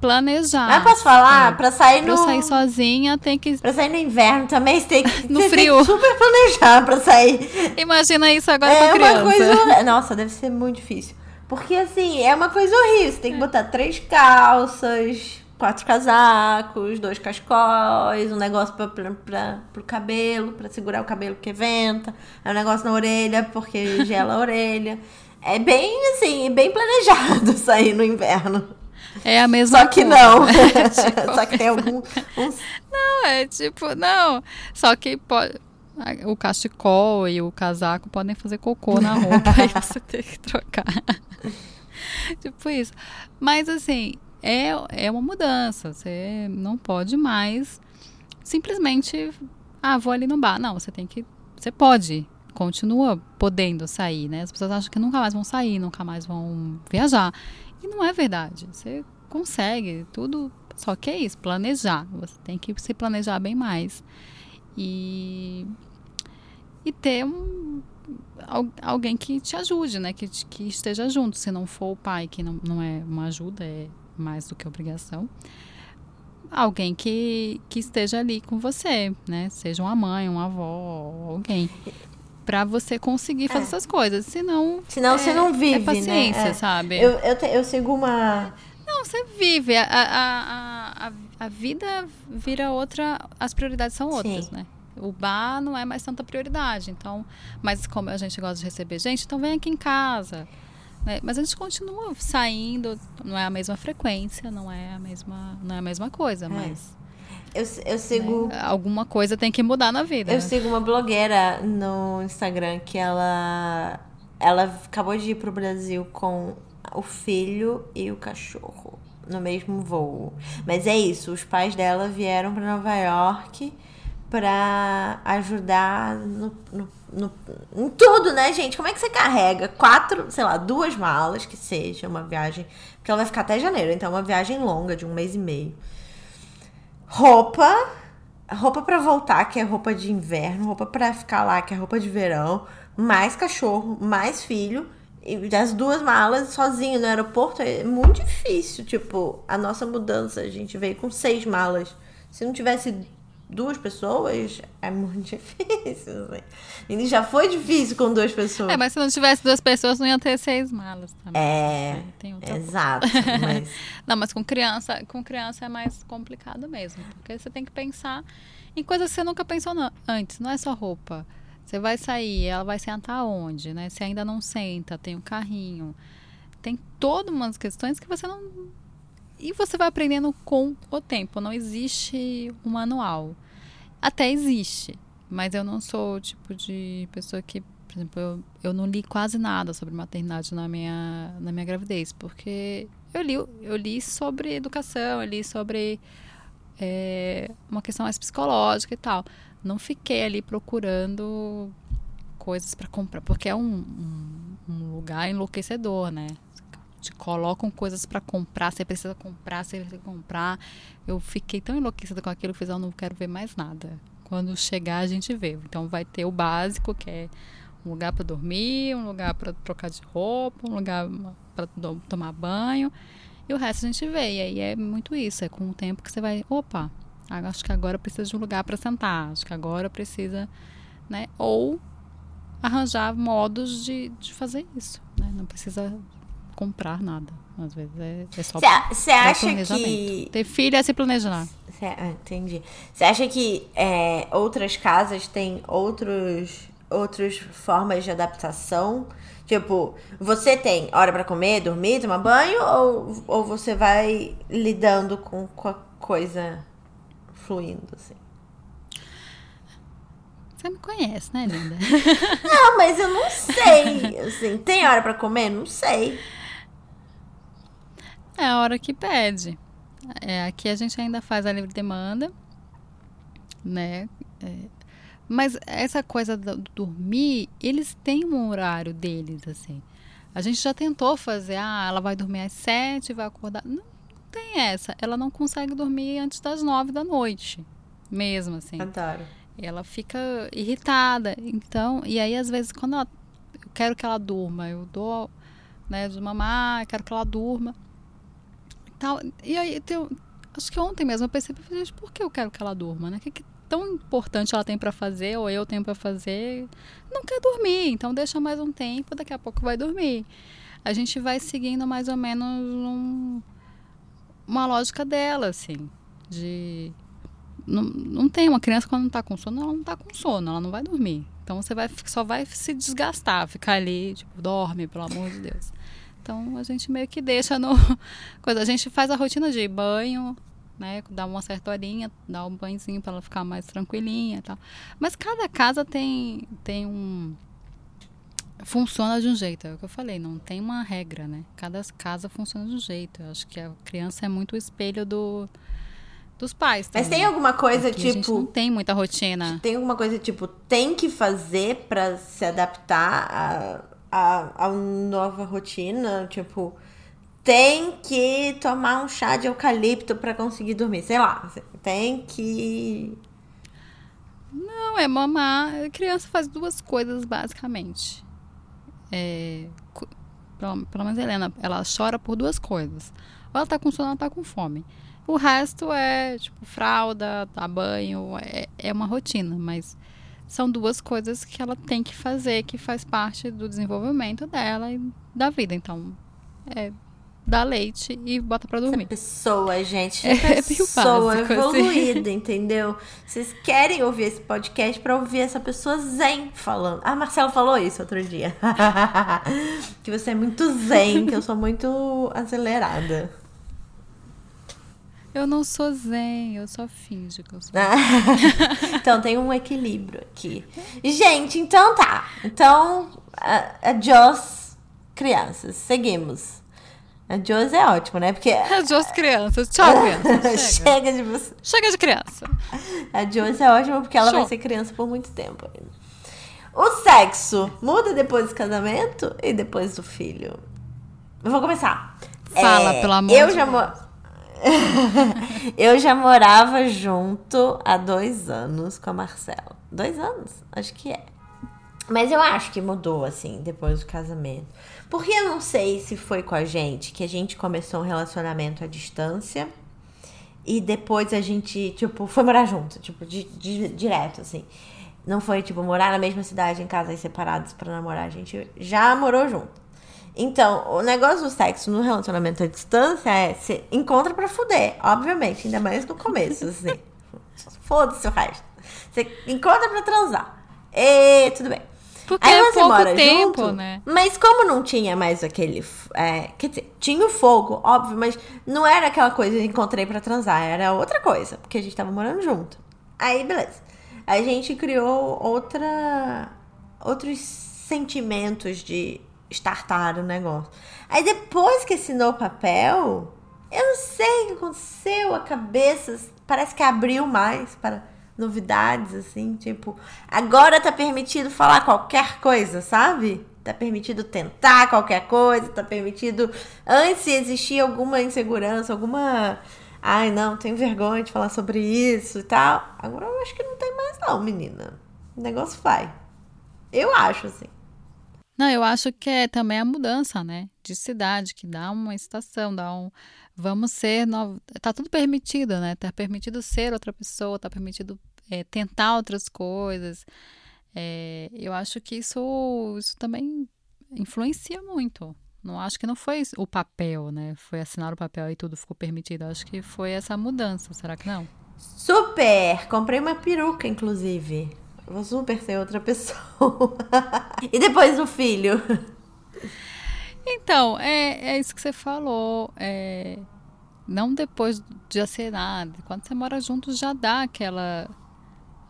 Planejar. Mas posso falar? É. Pra sair no. Pra sair sozinha tem que. Pra sair no inverno também você tem que. no frio. Tem que super planejar pra sair. Imagina isso agora é com criança. Uma coisa... Nossa, deve ser muito difícil. Porque assim, é uma coisa horrível. Você tem que é. botar três calças, quatro casacos, dois cascóis, um negócio pra, pra, pra, pro cabelo, pra segurar o cabelo que venta, é um negócio na orelha, porque gela a orelha. É bem assim, bem planejado sair no inverno. É a mesma Só que coisa. não. tipo, Só que tem algum. Uns... Não, é tipo, não. Só que pode o cachecol e o casaco podem fazer cocô na roupa e você tem que trocar. tipo isso. Mas assim, é, é uma mudança. Você não pode mais simplesmente, ah, vou ali no bar. Não, você tem que. Você pode. Continua podendo sair, né? As pessoas acham que nunca mais vão sair, nunca mais vão viajar. E não é verdade. Você consegue, tudo Só que é isso, planejar. Você tem que se planejar bem mais. E, e ter um, alguém que te ajude, né? Que, que esteja junto. Se não for o pai, que não, não é uma ajuda, é mais do que obrigação. Alguém que, que esteja ali com você, né? Seja uma mãe, uma avó, alguém. Pra você conseguir fazer é. essas coisas. Senão. Senão é, você não vive. É né? paciência, né? sabe? Eu, eu, te, eu sigo uma. Não, você vive. A, a, a, a, vida vira outra. As prioridades são outras, Sim. né? O bar não é mais tanta prioridade. Então, mas como a gente gosta de receber gente, então vem aqui em casa. Né? Mas a gente continua saindo, não é a mesma frequência, não é a mesma, não é a mesma coisa, é. mas. Eu, eu sigo. Né? Alguma coisa tem que mudar na vida. Eu sigo uma blogueira no Instagram que ela. Ela acabou de ir pro Brasil com o filho e o cachorro no mesmo voo. Mas é isso, os pais dela vieram para Nova York para ajudar no, no, no, em tudo, né, gente? Como é que você carrega quatro, sei lá, duas malas, que seja uma viagem, porque ela vai ficar até janeiro, então é uma viagem longa de um mês e meio. Roupa, roupa para voltar, que é roupa de inverno, roupa para ficar lá, que é roupa de verão, mais cachorro, mais filho. E as duas malas sozinho no aeroporto é muito difícil. Tipo, a nossa mudança, a gente veio com seis malas. Se não tivesse duas pessoas, é muito difícil. Assim. E já foi difícil com duas pessoas. É, mas se não tivesse duas pessoas, não ia ter seis malas também. É, exato. Mas... não, mas com criança, com criança é mais complicado mesmo. Porque você tem que pensar em coisas que você nunca pensou não, antes. Não é só roupa. Você vai sair, ela vai sentar onde, né? Se ainda não senta, tem um carrinho. Tem todas umas questões que você não e você vai aprendendo com o tempo. Não existe um manual. Até existe, mas eu não sou o tipo de pessoa que, por exemplo, eu, eu não li quase nada sobre maternidade na minha, na minha gravidez, porque eu li, eu li sobre educação, eu li sobre é, uma questão mais psicológica e tal. Não fiquei ali procurando coisas para comprar, porque é um, um, um lugar enlouquecedor, né? Te colocam coisas para comprar, você precisa comprar, você precisa comprar. Eu fiquei tão enlouquecida com aquilo que eu fiz, eu não quero ver mais nada. Quando chegar, a gente vê. Então vai ter o básico, que é um lugar para dormir, um lugar para trocar de roupa, um lugar para tomar banho. E o resto a gente vê. E aí é muito isso, é com o tempo que você vai, opa, acho que agora precisa de um lugar para sentar, acho que agora precisa, né? Ou arranjar modos de, de fazer isso, né? Não precisa comprar nada. Às vezes é, é só Você acha que. Ter filho é se planejar. Cê, ah, entendi. Você acha que é, outras casas têm outros, outras formas de adaptação? Tipo, você tem hora para comer, dormir, tomar banho? Ou, ou você vai lidando com, com a coisa fluindo, assim? Você me conhece, né, linda? não, mas eu não sei. Assim, tem hora para comer? Não sei. É a hora que pede. É, aqui a gente ainda faz a livre demanda, né? É, mas essa coisa do, do dormir, eles têm um horário deles, assim. A gente já tentou fazer, ah, ela vai dormir às sete, vai acordar. Não, não tem essa. Ela não consegue dormir antes das nove da noite, mesmo, assim. Adoro. Ela fica irritada. Então, e aí às vezes quando ela, eu quero que ela durma, eu dou, né, de mamar, quero que ela durma tal. E aí, tem, acho que ontem mesmo eu percebi, gente, por que eu quero que ela durma, né? O que, que tão importante ela tem para fazer, ou eu tenho para fazer? Não quer dormir, então deixa mais um tempo, daqui a pouco vai dormir. A gente vai seguindo mais ou menos um, uma lógica dela, assim, de... Não, não tem uma criança quando não tá com sono, ela não tá com sono, ela não vai dormir. Então você vai, só vai se desgastar, ficar ali, tipo, dorme, pelo amor de Deus. Então a gente meio que deixa no. Coisa, a gente faz a rotina de banho, né? Dá uma certa horinha, dá um banhozinho para ela ficar mais tranquilinha e tal. Mas cada casa tem, tem um. Funciona de um jeito, é o que eu falei, não tem uma regra, né? Cada casa funciona de um jeito. Eu acho que a criança é muito o espelho do, dos pais. Também. Mas tem alguma coisa Aqui tipo. A gente não tem muita rotina. Tem alguma coisa tipo, tem que fazer para se adaptar a a, a nova rotina, tipo, tem que tomar um chá de eucalipto para conseguir dormir. Sei lá, tem que. Não, é mamar. A criança faz duas coisas basicamente. É, pelo, pelo menos a Helena, ela chora por duas coisas. Ou ela tá com sono ou ela tá com fome. O resto é, tipo, fralda, dar banho, é, é uma rotina, mas são duas coisas que ela tem que fazer, que faz parte do desenvolvimento dela e da vida. Então, é dá leite e bota pra dormir. Essa pessoa, gente. É, pessoa básico, assim. evoluída, assim. entendeu? Vocês querem ouvir esse podcast pra ouvir essa pessoa zen falando. Ah, Marcelo falou isso outro dia. que você é muito zen, que eu sou muito acelerada. Eu não sou zen, eu só finjo que eu sou. então tem um equilíbrio aqui. Gente, então tá. Então, a, a Joss, crianças, seguimos. A Joss é ótimo, né? Porque. A Joss crianças. Tchau, criança. Chega. Chega de você. Chega de criança. A Joss é ótima porque ela Show. vai ser criança por muito tempo ainda. O sexo muda depois do casamento e depois do filho? Eu vou começar. Fala, é, pelo amor eu de já Deus. eu já morava junto há dois anos com a Marcela. Dois anos? Acho que é. Mas eu acho que mudou, assim, depois do casamento. Porque eu não sei se foi com a gente que a gente começou um relacionamento à distância e depois a gente, tipo, foi morar junto, tipo, di, di, direto, assim. Não foi, tipo, morar na mesma cidade em casas separados para namorar. A gente já morou junto. Então, o negócio do sexo no relacionamento à distância é você encontra pra fuder, obviamente, ainda mais no começo, assim. Foda-se o resto. Você encontra pra transar. E tudo bem. Porque Aí é você mora tempo, junto, né? Mas como não tinha mais aquele. É, quer dizer, tinha o fogo, óbvio, mas não era aquela coisa que encontrei pra transar, era outra coisa, porque a gente tava morando junto. Aí, beleza. A gente criou outra. outros sentimentos de startar o negócio. Aí depois que assinou o papel, eu não sei o que aconteceu, a cabeça parece que abriu mais para novidades, assim, tipo, agora tá permitido falar qualquer coisa, sabe? Tá permitido tentar qualquer coisa, tá permitido. Antes existia alguma insegurança, alguma. Ai, não, tenho vergonha de falar sobre isso e tal. Agora eu acho que não tem mais, não, menina. O negócio vai. Eu acho, assim. Não, eu acho que é também a mudança, né? De cidade, que dá uma estação, dá um. Vamos ser. No... Tá tudo permitido, né? Tá permitido ser outra pessoa, tá permitido é, tentar outras coisas. É, eu acho que isso, isso também influencia muito. Não acho que não foi o papel, né? Foi assinar o papel e tudo ficou permitido. Acho que foi essa mudança. Será que não? Super! Comprei uma peruca, inclusive. Vou super ser outra pessoa. e depois o filho? Então, é, é isso que você falou. É, não depois de acenar. Quando você mora junto, já dá aquela.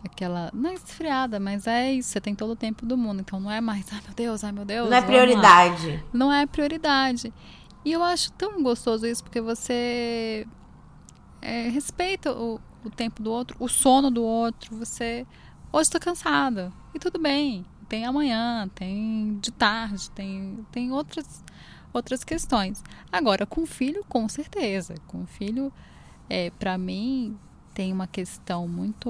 Aquela. Não é esfriada, mas é isso. Você tem todo o tempo do mundo. Então não é mais, ai meu Deus, ai meu Deus. Não é prioridade. Lá. Não é prioridade. E eu acho tão gostoso isso, porque você é, respeita o, o tempo do outro, o sono do outro. Você Hoje estou cansada. E tudo bem. Tem amanhã, tem de tarde, tem, tem outras, outras questões. Agora, com filho, com certeza. Com filho, é, para mim, tem uma questão muito.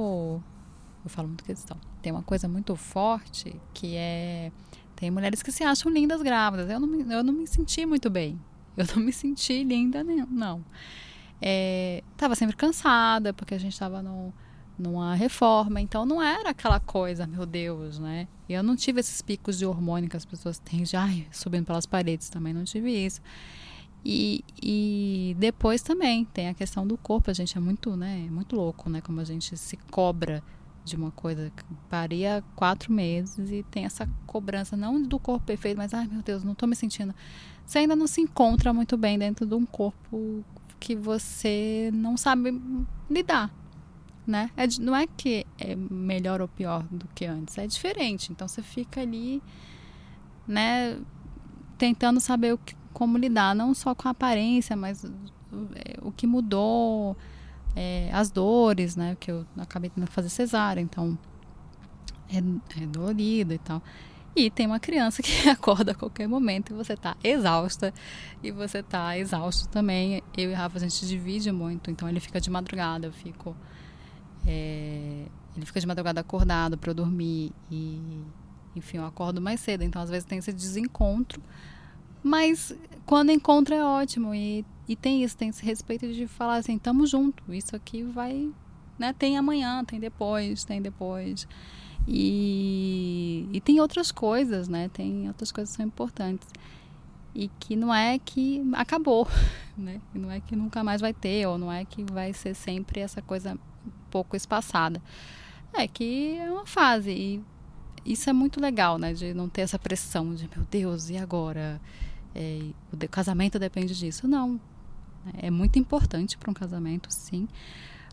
Eu falo muito questão. Tem uma coisa muito forte que é. Tem mulheres que se acham lindas grávidas. Eu não me, eu não me senti muito bem. Eu não me senti linda, não. É, tava sempre cansada, porque a gente tava no numa reforma. Então não era aquela coisa, meu Deus, né? Eu não tive esses picos de hormônio que as pessoas têm já subindo pelas paredes, também não tive isso. E, e depois também tem a questão do corpo, a gente é muito, né, muito louco, né, como a gente se cobra de uma coisa, paria quatro meses e tem essa cobrança, não do corpo perfeito, mas, ai meu Deus, não tô me sentindo. Você ainda não se encontra muito bem dentro de um corpo que você não sabe lidar, né? É, não é que é melhor ou pior do que antes, é diferente. Então você fica ali, né, tentando saber o que, como lidar, não só com a aparência, mas é, o que mudou, é, as dores, né? Que eu acabei tendo que fazer cesárea, então é, é dolorido e tal. E tem uma criança que acorda a qualquer momento e você tá exausta e você tá exausto também. Eu e Rafa a gente divide muito, então ele fica de madrugada, eu fico é, ele fica de madrugada acordado para eu dormir e enfim, eu acordo mais cedo, então às vezes tem esse desencontro. Mas quando encontra é ótimo e, e tem isso, tem esse respeito de falar assim, tamo junto, isso aqui vai, né, tem amanhã, tem depois, tem depois. E, e tem outras coisas, né? Tem outras coisas que são importantes. E que não é que acabou, né? Não é que nunca mais vai ter, ou não é que vai ser sempre essa coisa pouco espaçada. É que é uma fase. E isso é muito legal, né? De não ter essa pressão de, meu Deus, e agora? É, o casamento depende disso. Não. É muito importante para um casamento, sim.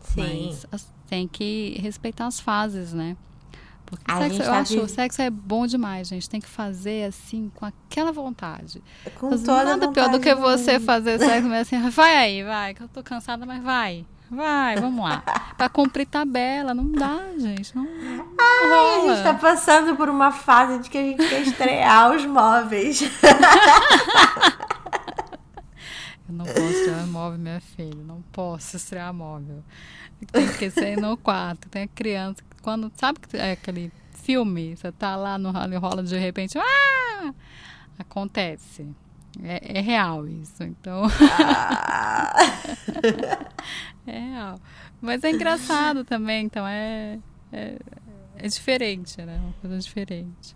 Sim. Mas tem que respeitar as fases, né? Porque sexo, eu acho o sexo é bom demais, gente. Tem que fazer assim, com aquela vontade. Com mas toda nada pior do que você fazer sexo, mas assim, vai aí, vai, que eu tô cansada, mas vai. Vai, vamos lá. pra cumprir tabela, não dá, gente. Não, não Ai, rola. a gente tá passando por uma fase de que a gente quer estrear os móveis. Eu não posso estrear móvel, minha filha. Não posso estrear móvel. Tem que ser no quarto. Tem a criança. Quando, sabe que é aquele filme? Você tá lá no rola de repente. Ah! Acontece. É, é real isso. Então. Ah. é real. Mas é engraçado também. Então é, é, é diferente, né? Uma coisa diferente.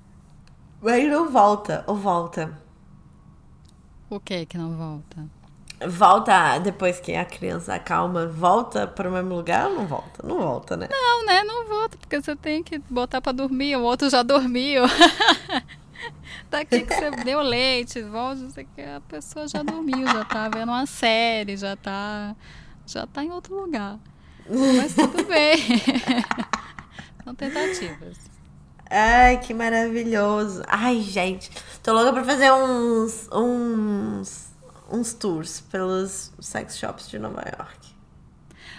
Mas não volta, ou volta? O que que não volta? volta depois que a criança acalma, volta para o mesmo lugar ou não volta? Não volta, né? Não, né? Não volta, porque você tem que botar para dormir, o outro já dormiu. Daqui que você deu leite, volta, você que a pessoa já dormiu, já tá vendo uma série, já tá já tá em outro lugar. Mas tudo bem. São tentativas. Ai, que maravilhoso. Ai, gente, tô louca pra fazer uns uns uns tours pelos sex shops de Nova York.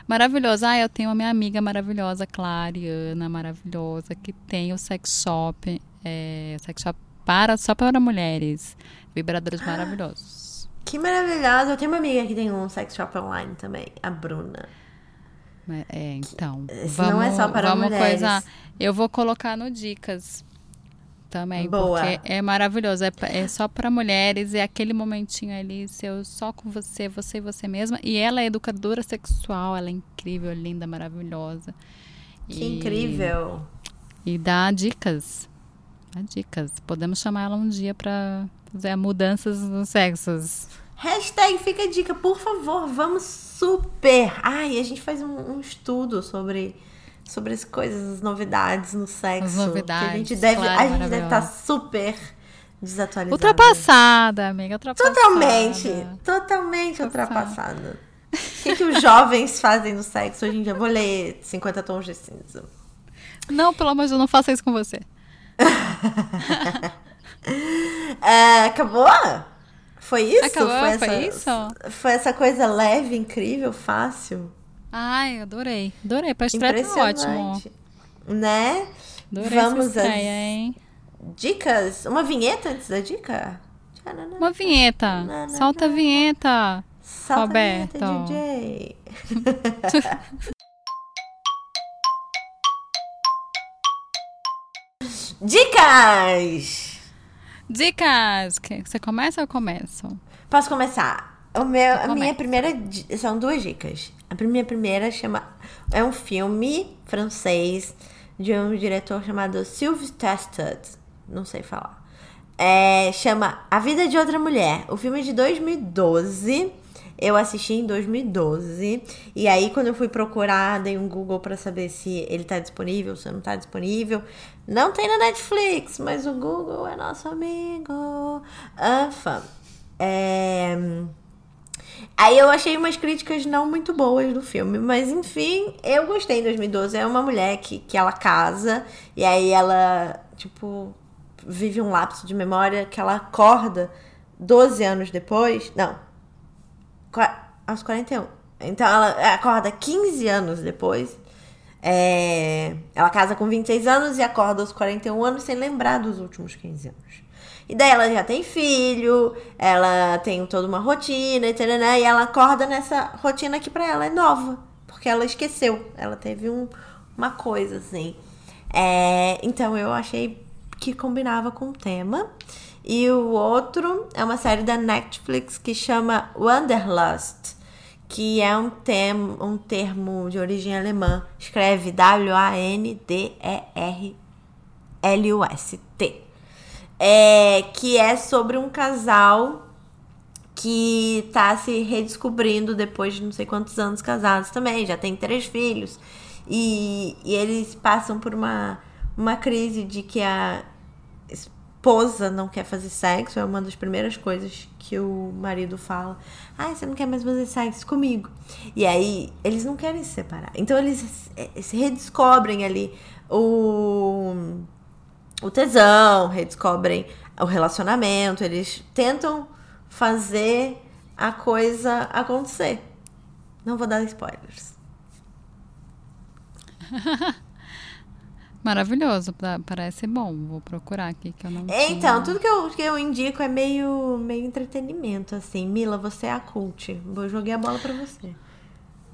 Maravilhosa. Ah, eu tenho a minha amiga maravilhosa, Clariana, maravilhosa, que tem o sex shop, é, sex shop para, só para mulheres. Vibradores ah, maravilhosos. Que maravilhosa. Eu tenho uma amiga que tem um sex shop online também, a Bruna. É, então. Vamos, não é só para vamos mulheres. Coisa, eu vou colocar no dicas também, Boa. porque é maravilhoso. É, é só para mulheres, é aquele momentinho ali, seu só com você, você e você mesma. E ela é educadora sexual, ela é incrível, linda, maravilhosa. Que e, incrível! E dá dicas. Dicas. Podemos chamar ela um dia para fazer mudanças nos sexos. Hashtag fica a dica, por favor, vamos super! Ai, a gente faz um, um estudo sobre sobre as coisas, as novidades no sexo. As novidades. Que a gente deve, claro, a gente deve estar tá super desatualizada. Ultrapassada, amiga, ultrapassada. Totalmente, totalmente ultrapassada. O que, que os jovens fazem no sexo hoje em dia? Vou ler 50 tons de cinza. Não, pelo amor de Deus, não faça isso com você. É, acabou? Foi isso? Acabou, foi, foi essa, isso? Foi essa coisa leve, incrível, fácil? Ai, adorei. Adorei. Pra estreia tá ótimo. Né? Adorei Vamos essa estreia, hein? Dicas? Uma vinheta antes da dica? Uma vinheta. Solta a vinheta. Solta Roberto. a vinheta, DJ. Dicas! Dicas! Você começa ou eu começo? Posso começar. O meu, a minha primeira. São duas dicas. A minha primeira chama. É um filme francês de um diretor chamado Sylvie Tested. Não sei falar. É, chama A Vida de Outra Mulher. O filme é de 2012. Eu assisti em 2012. E aí, quando eu fui procurar, dei um Google para saber se ele tá disponível, se não tá disponível. Não tem na Netflix, mas o Google é nosso amigo. Anfa. É. Aí eu achei umas críticas não muito boas do filme, mas enfim, eu gostei em 2012. É uma mulher que, que ela casa e aí ela, tipo, vive um lapso de memória que ela acorda 12 anos depois. Não, aos 41. Então ela acorda 15 anos depois É, ela casa com 26 anos e acorda aos 41 anos sem lembrar dos últimos 15 anos. E daí ela já tem filho, ela tem toda uma rotina, etc, né? e ela acorda nessa rotina que pra ela é nova, porque ela esqueceu, ela teve um, uma coisa assim. É, então eu achei que combinava com o tema. E o outro é uma série da Netflix que chama Wanderlust, que é um, termo, um termo de origem alemã. Escreve W-A-N-D-E-R-L-U-S-T. É, que é sobre um casal que tá se redescobrindo depois de não sei quantos anos casados também, já tem três filhos. E, e eles passam por uma, uma crise de que a esposa não quer fazer sexo, é uma das primeiras coisas que o marido fala. Ah, você não quer mais fazer sexo comigo. E aí, eles não querem se separar. Então, eles se redescobrem ali o, o tesão, redescobrem o relacionamento, eles tentam fazer a coisa acontecer. Não vou dar spoilers. Maravilhoso, parece bom. Vou procurar aqui que eu não. Então, tinha... tudo que eu, que eu indico é meio, meio entretenimento, assim. Mila, você é a cult. Vou jogar a bola para você.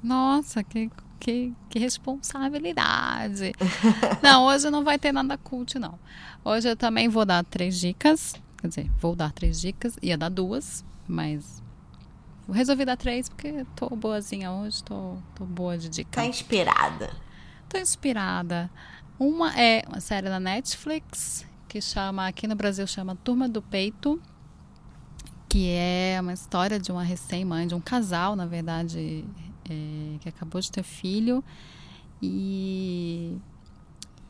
Nossa, que, que, que responsabilidade. não, hoje não vai ter nada cult, não. Hoje eu também vou dar três dicas. Quer dizer, vou dar três dicas. Ia dar duas, mas resolvi dar três porque tô boazinha hoje, tô, tô boa de dica. Tá inspirada. Tô inspirada. Uma é uma série da Netflix que chama, aqui no Brasil chama Turma do Peito, que é uma história de uma recém-mãe, de um casal, na verdade, é, que acabou de ter filho. E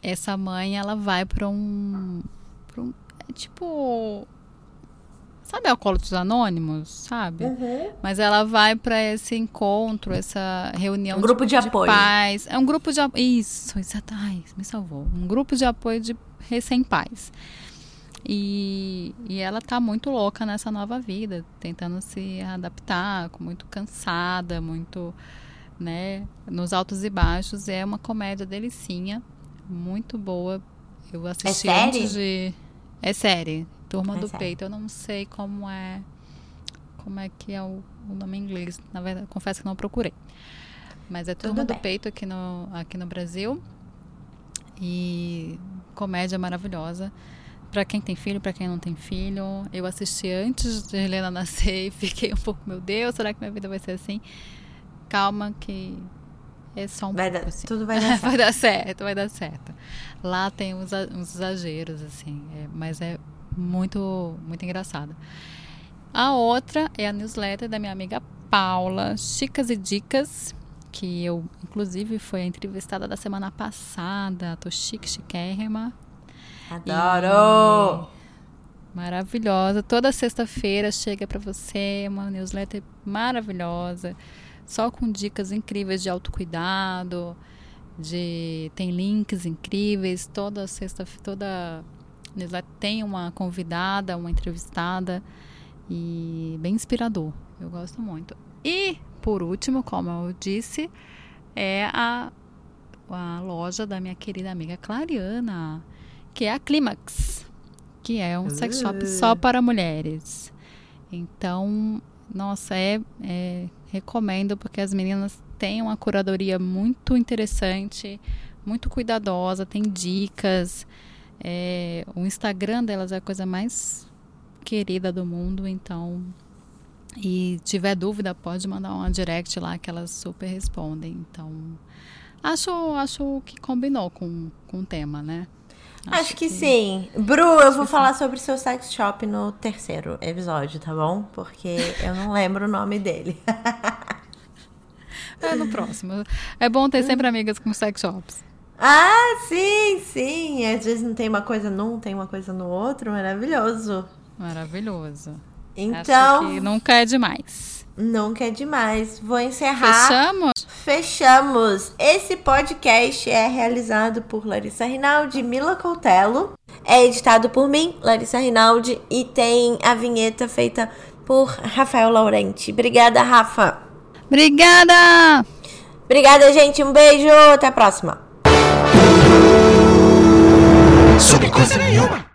essa mãe, ela vai para um, um. É tipo Sabe Alcoólitos Anônimos, sabe? Uhum. Mas ela vai para esse encontro, essa reunião um grupo de, de apoio. pais. É um grupo de Isso, exato. Ai, me salvou. Um grupo de apoio de recém-pais. E, e ela tá muito louca nessa nova vida, tentando se adaptar, muito cansada, muito, né, nos altos e baixos. É uma comédia delicinha, muito boa. Eu assisti é antes de. É série. Turma do Peito. Eu não sei como é como é que é o, o, nome em inglês. Na verdade, confesso que não procurei. Mas é Turma do Peito aqui no, aqui no Brasil. E comédia maravilhosa. Para quem tem filho, para quem não tem filho. Eu assisti antes de Helena nascer e fiquei um pouco, meu Deus, será que minha vida vai ser assim? Calma que é só um vai pouco dar, assim. Tudo vai dar certo. vai dar certo, vai dar certo. Lá tem uns, uns exageros, assim, é, mas é muito, muito engraçada. A outra é a newsletter da minha amiga Paula, Chicas e Dicas, que eu, inclusive, foi a entrevistada da semana passada. Tô chique, chiquérrima. Adoro! E... Maravilhosa. Toda sexta-feira chega para você uma newsletter maravilhosa, só com dicas incríveis de autocuidado, de tem links incríveis toda sexta toda tem uma convidada, uma entrevistada e bem inspirador. Eu gosto muito. E, por último, como eu disse, é a, a loja da minha querida amiga Clariana, que é a Clímax, que é um sex shop só para mulheres. Então, nossa, é, é, recomendo porque as meninas têm uma curadoria muito interessante, muito cuidadosa, tem dicas. É, o Instagram delas é a coisa mais querida do mundo, então. E tiver dúvida, pode mandar uma direct lá que elas super respondem. Então, acho, acho que combinou com, com o tema, né? Acho, acho que, que, sim. Bru, eu vou falar sim. sobre seu sex shop no terceiro episódio, tá bom? Porque eu não lembro o nome dele. é no próximo. É bom ter sempre amigas com sex shops. Ah, sim, sim. Às vezes não tem uma coisa num, tem uma coisa no outro. Maravilhoso. Maravilhoso. Então. Nunca é demais. Nunca é demais. Vou encerrar. Fechamos? Fechamos. Esse podcast é realizado por Larissa Rinaldi e Mila Coutelo. É editado por mim, Larissa Rinaldi, e tem a vinheta feita por Rafael Laurenti. Obrigada, Rafa. Obrigada! Obrigada, gente. Um beijo. Até a próxima. Sobre coisa nenhuma.